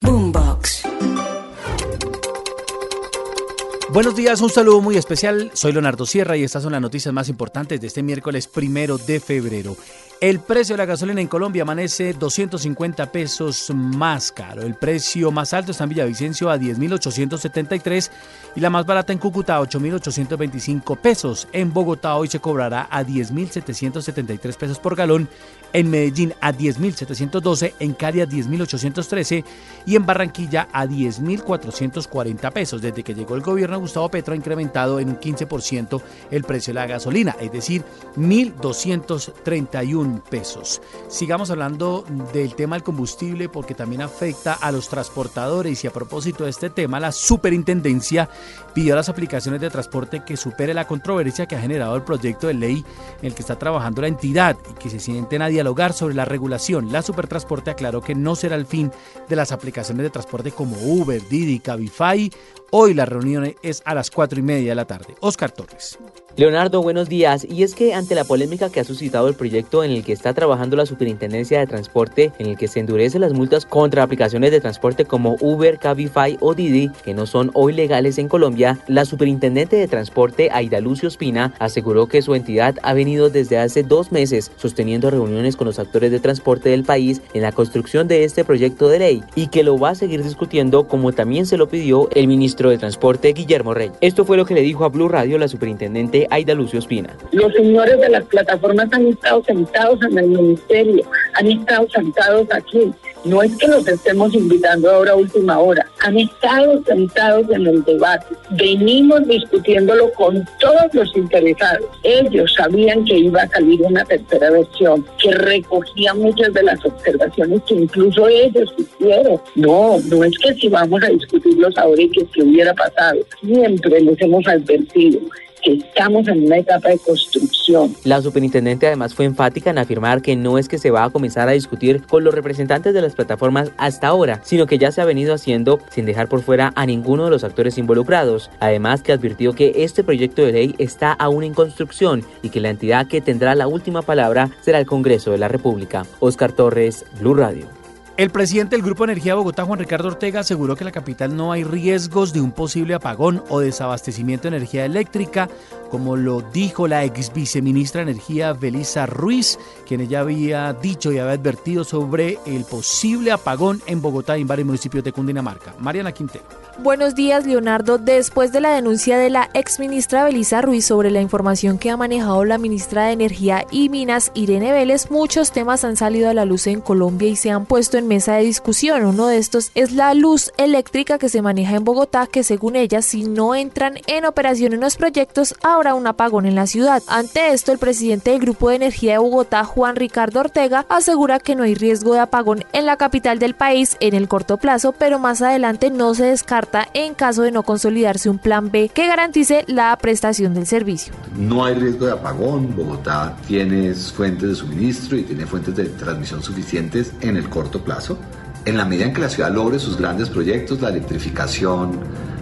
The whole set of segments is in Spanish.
Boombox. Buenos días, un saludo muy especial. Soy Leonardo Sierra y estas son las noticias más importantes de este miércoles primero de febrero. El precio de la gasolina en Colombia amanece 250 pesos más caro. El precio más alto está en Villavicencio a 10.873 y la más barata en Cúcuta a 8.825 pesos. En Bogotá hoy se cobrará a 10.773 pesos por galón. En Medellín a 10.712, en Cali a 10.813 y en Barranquilla a 10.440 pesos. Desde que llegó el gobierno Gustavo Petro ha incrementado en un 15% el precio de la gasolina, es decir, 1.231 pesos. Sigamos hablando del tema del combustible porque también afecta a los transportadores y a propósito de este tema, la superintendencia pidió a las aplicaciones de transporte que supere la controversia que ha generado el proyecto de ley en el que está trabajando la entidad y que se sienten a dialogar sobre la regulación. La Supertransporte aclaró que no será el fin de las aplicaciones de transporte como Uber, Didi, Cabify. Hoy la reunión es a las 4 y media de la tarde. Oscar Torres. Leonardo, buenos días. Y es que ante la polémica que ha suscitado el proyecto en el que está trabajando la Superintendencia de Transporte, en el que se endurecen las multas contra aplicaciones de transporte como Uber, Cabify o Didi, que no son hoy legales en Colombia, la Superintendente de Transporte, Aida Lucio Espina, aseguró que su entidad ha venido desde hace dos meses sosteniendo reuniones con los actores de transporte del país en la construcción de este proyecto de ley y que lo va a seguir discutiendo como también se lo pidió el ministro de Transporte, Guillermo Rey. Esto fue lo que le dijo a Blue Radio la Superintendente Aida Lucio Espina. Los señores de las plataformas han estado sentados en el ministerio, han estado sentados aquí. No es que los estemos invitando ahora a última hora, han estado sentados en el debate. Venimos discutiéndolo con todos los interesados. Ellos sabían que iba a salir una tercera versión que recogía muchas de las observaciones que incluso ellos hicieron. No, no es que si vamos a discutirlos ahora y que si hubiera pasado. Siempre les hemos advertido estamos en una etapa de construcción. La superintendente además fue enfática en afirmar que no es que se va a comenzar a discutir con los representantes de las plataformas hasta ahora, sino que ya se ha venido haciendo sin dejar por fuera a ninguno de los actores involucrados. Además que advirtió que este proyecto de ley está aún en construcción y que la entidad que tendrá la última palabra será el Congreso de la República. Oscar Torres, Blue Radio. El presidente del Grupo Energía Bogotá, Juan Ricardo Ortega, aseguró que en la capital no hay riesgos de un posible apagón o desabastecimiento de energía eléctrica, como lo dijo la ex viceministra de Energía, Belisa Ruiz, quien ella había dicho y había advertido sobre el posible apagón en Bogotá y en varios municipios de Cundinamarca. Mariana Quintero. Buenos días, Leonardo. Después de la denuncia de la ex ministra Belisa Ruiz sobre la información que ha manejado la ministra de Energía y Minas, Irene Vélez, muchos temas han salido a la luz en Colombia y se han puesto en mesa de discusión. Uno de estos es la luz eléctrica que se maneja en Bogotá, que según ella, si no entran en operación en los proyectos, habrá un apagón en la ciudad. Ante esto, el presidente del Grupo de Energía de Bogotá, Juan Ricardo Ortega, asegura que no hay riesgo de apagón en la capital del país en el corto plazo, pero más adelante no se descarta en caso de no consolidarse un plan B que garantice la prestación del servicio. No hay riesgo de apagón, Bogotá tiene fuentes de suministro y tiene fuentes de transmisión suficientes en el corto plazo. En la medida en que la ciudad logre sus grandes proyectos, la electrificación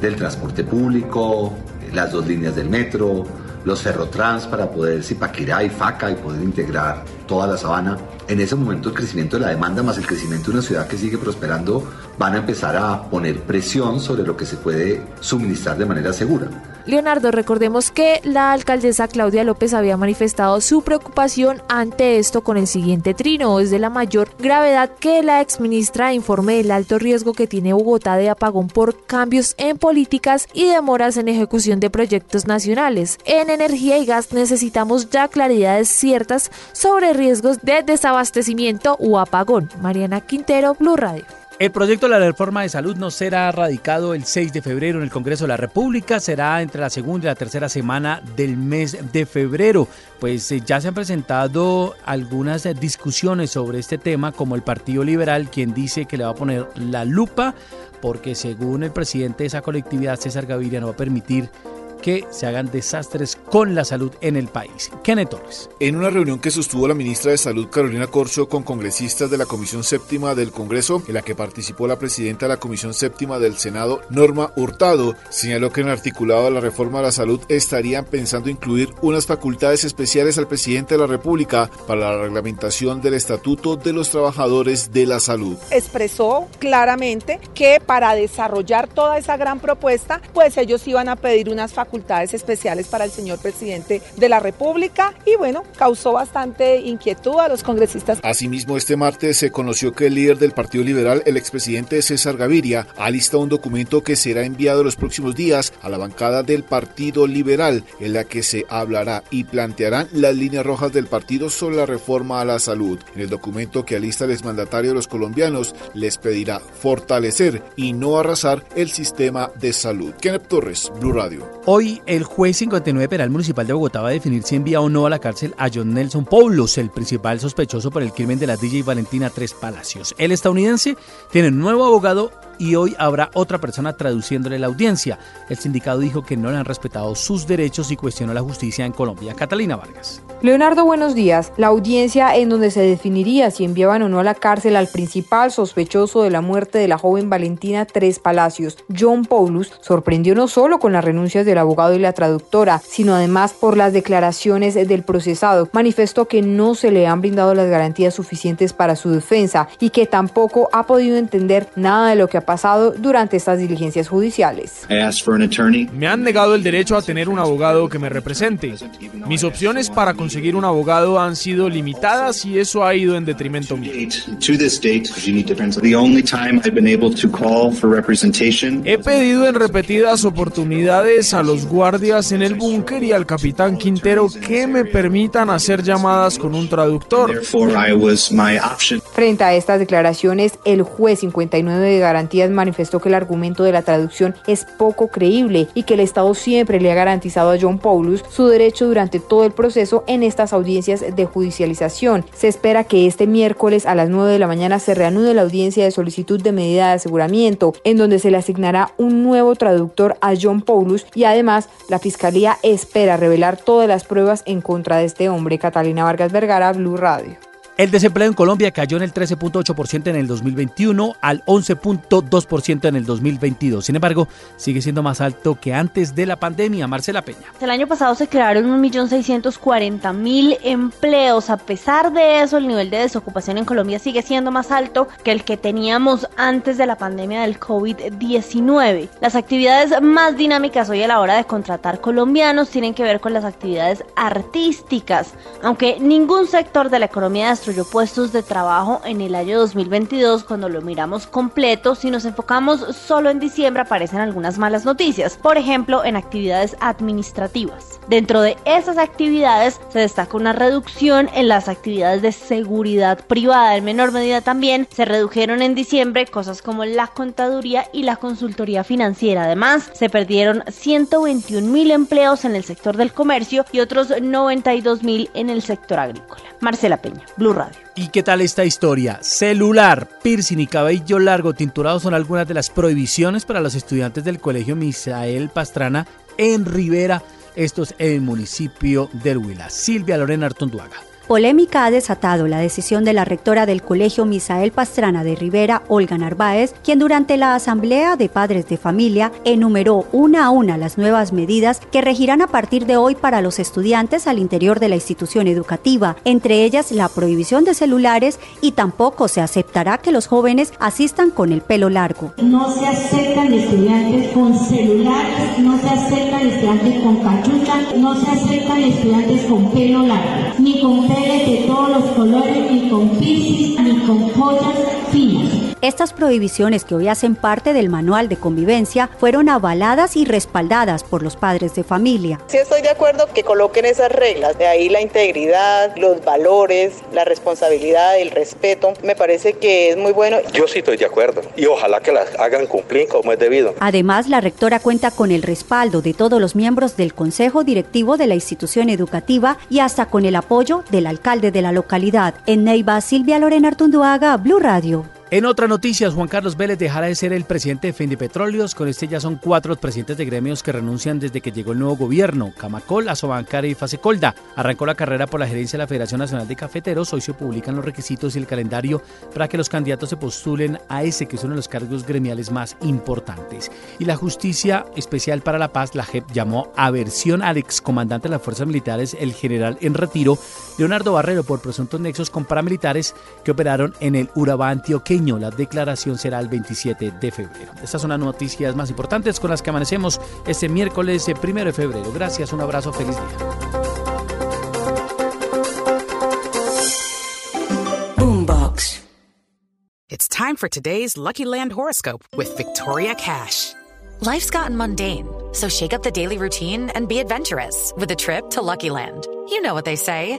del transporte público, las dos líneas del metro, los ferrotrans para poder Zipaquirá y Faca y poder integrar toda la sabana. En ese momento el crecimiento de la demanda más el crecimiento de una ciudad que sigue prosperando van a empezar a poner presión sobre lo que se puede suministrar de manera segura. Leonardo, recordemos que la alcaldesa Claudia López había manifestado su preocupación ante esto con el siguiente trino. Es de la mayor gravedad que la exministra informe del alto riesgo que tiene Bogotá de apagón por cambios en políticas y demoras en ejecución de proyectos nacionales. En energía y gas necesitamos ya claridades ciertas sobre riesgos de desabastecimiento o apagón. Mariana Quintero, Blue Radio. El proyecto de la reforma de salud no será radicado el 6 de febrero en el Congreso de la República, será entre la segunda y la tercera semana del mes de febrero. Pues eh, ya se han presentado algunas eh, discusiones sobre este tema, como el Partido Liberal, quien dice que le va a poner la lupa, porque según el presidente de esa colectividad, César Gaviria, no va a permitir que se hagan desastres con la salud en el país. Kenneth Torres. En una reunión que sostuvo la ministra de Salud Carolina Corcho con congresistas de la Comisión Séptima del Congreso, en la que participó la presidenta de la Comisión Séptima del Senado, Norma Hurtado, señaló que en el articulado de la reforma a la salud estarían pensando incluir unas facultades especiales al presidente de la República para la reglamentación del Estatuto de los Trabajadores de la Salud. Expresó claramente que para desarrollar toda esa gran propuesta, pues ellos iban a pedir unas facultades especiales para el señor presidente de la República y bueno, causó bastante inquietud a los congresistas. Asimismo, este martes se conoció que el líder del Partido Liberal, el expresidente César Gaviria, ha listado un documento que será enviado los próximos días a la bancada del Partido Liberal, en la que se hablará y plantearán las líneas rojas del partido sobre la reforma a la salud. En el documento que alista el exmandatario de los colombianos, les pedirá fortalecer y no arrasar el sistema de salud. Kenneth Torres, Blue Radio. El juez 59 Penal Municipal de Bogotá va a definir si envía o no a la cárcel a John Nelson Paulos, el principal sospechoso por el crimen de la DJ Valentina Tres Palacios. El estadounidense tiene un nuevo abogado y hoy habrá otra persona traduciéndole la audiencia. El sindicato dijo que no le han respetado sus derechos y cuestionó la justicia en Colombia. Catalina Vargas. Leonardo, buenos días. La audiencia en donde se definiría si enviaban o no a la cárcel al principal sospechoso de la muerte de la joven Valentina Tres Palacios, John Paulus, sorprendió no solo con las renuncias del abogado y la traductora, sino además por las declaraciones del procesado. Manifestó que no se le han brindado las garantías suficientes para su defensa y que tampoco ha podido entender nada de lo que ha pasado durante estas diligencias judiciales. Me han negado el derecho a tener un abogado que me represente. Mis opciones para conseguir un abogado han sido limitadas y eso ha ido en detrimento mío. He pedido en repetidas oportunidades a los guardias en el búnker y al capitán Quintero que me permitan hacer llamadas con un traductor. Frente a estas declaraciones, el juez 59 de manifestó que el argumento de la traducción es poco creíble y que el Estado siempre le ha garantizado a John Paulus su derecho durante todo el proceso en estas audiencias de judicialización. Se espera que este miércoles a las 9 de la mañana se reanude la audiencia de solicitud de medida de aseguramiento, en donde se le asignará un nuevo traductor a John Paulus y además la Fiscalía espera revelar todas las pruebas en contra de este hombre. Catalina Vargas Vergara, Blue Radio. El desempleo en Colombia cayó en el 13.8% en el 2021 al 11.2% en el 2022. Sin embargo, sigue siendo más alto que antes de la pandemia. Marcela Peña. El año pasado se crearon 1.640.000 empleos. A pesar de eso, el nivel de desocupación en Colombia sigue siendo más alto que el que teníamos antes de la pandemia del COVID-19. Las actividades más dinámicas hoy a la hora de contratar colombianos tienen que ver con las actividades artísticas, aunque ningún sector de la economía puestos de trabajo en el año 2022 cuando lo miramos completo. Si nos enfocamos solo en diciembre aparecen algunas malas noticias, por ejemplo en actividades administrativas. Dentro de esas actividades se destaca una reducción en las actividades de seguridad privada. En menor medida también se redujeron en diciembre cosas como la contaduría y la consultoría financiera. Además, se perdieron 121 mil empleos en el sector del comercio y otros 92 mil en el sector agrícola. Marcela Peña, Blue Radio. ¿Y qué tal esta historia? Celular, piercing y cabello largo tinturado son algunas de las prohibiciones para los estudiantes del Colegio Misael Pastrana en Rivera, esto es en el municipio del Huila. Silvia Lorena Artonduaga. Polémica ha desatado la decisión de la rectora del Colegio Misael Pastrana de Rivera, Olga Narváez, quien durante la Asamblea de Padres de Familia enumeró una a una las nuevas medidas que regirán a partir de hoy para los estudiantes al interior de la institución educativa, entre ellas la prohibición de celulares y tampoco se aceptará que los jóvenes asistan con el pelo largo. No se aceptan estudiantes con celulares, no se aceptan estudiantes con cachucha, no se aceptan estudiantes con pelo largo, ni con de todos los colores, ni con piscis, ni con joyas finas. Estas prohibiciones que hoy hacen parte del manual de convivencia fueron avaladas y respaldadas por los padres de familia. Sí estoy de acuerdo que coloquen esas reglas, de ahí la integridad, los valores, la responsabilidad, el respeto, me parece que es muy bueno. Yo sí estoy de acuerdo y ojalá que las hagan cumplir como es debido. Además, la rectora cuenta con el respaldo de todos los miembros del Consejo Directivo de la institución educativa y hasta con el apoyo del alcalde de la localidad. En Neiva, Silvia Lorena Artunduaga, Blue Radio. En otras noticias, Juan Carlos Vélez dejará de ser el presidente de Fendipetróleos. Con este ya son cuatro presidentes de gremios que renuncian desde que llegó el nuevo gobierno. Camacol, Asobancar y Fasecolda. Arrancó la carrera por la gerencia de la Federación Nacional de Cafeteros. Hoy se publican los requisitos y el calendario para que los candidatos se postulen a ese que es uno de los cargos gremiales más importantes. Y la Justicia Especial para la Paz, la JEP, llamó a versión al excomandante de las Fuerzas Militares, el general en retiro, Leonardo Barrero, por presuntos nexos con paramilitares que operaron en el Urabá la declaración será el 27 de febrero. Estas son las noticias más importantes con las que amanecemos este miércoles eh, primero de febrero. Gracias, un abrazo, feliz día. Boombox. It's time for today's Lucky Land horoscope with Victoria Cash. Life's gotten mundane, so shake up the daily routine and be adventurous with a trip to Lucky Land. You know what they say.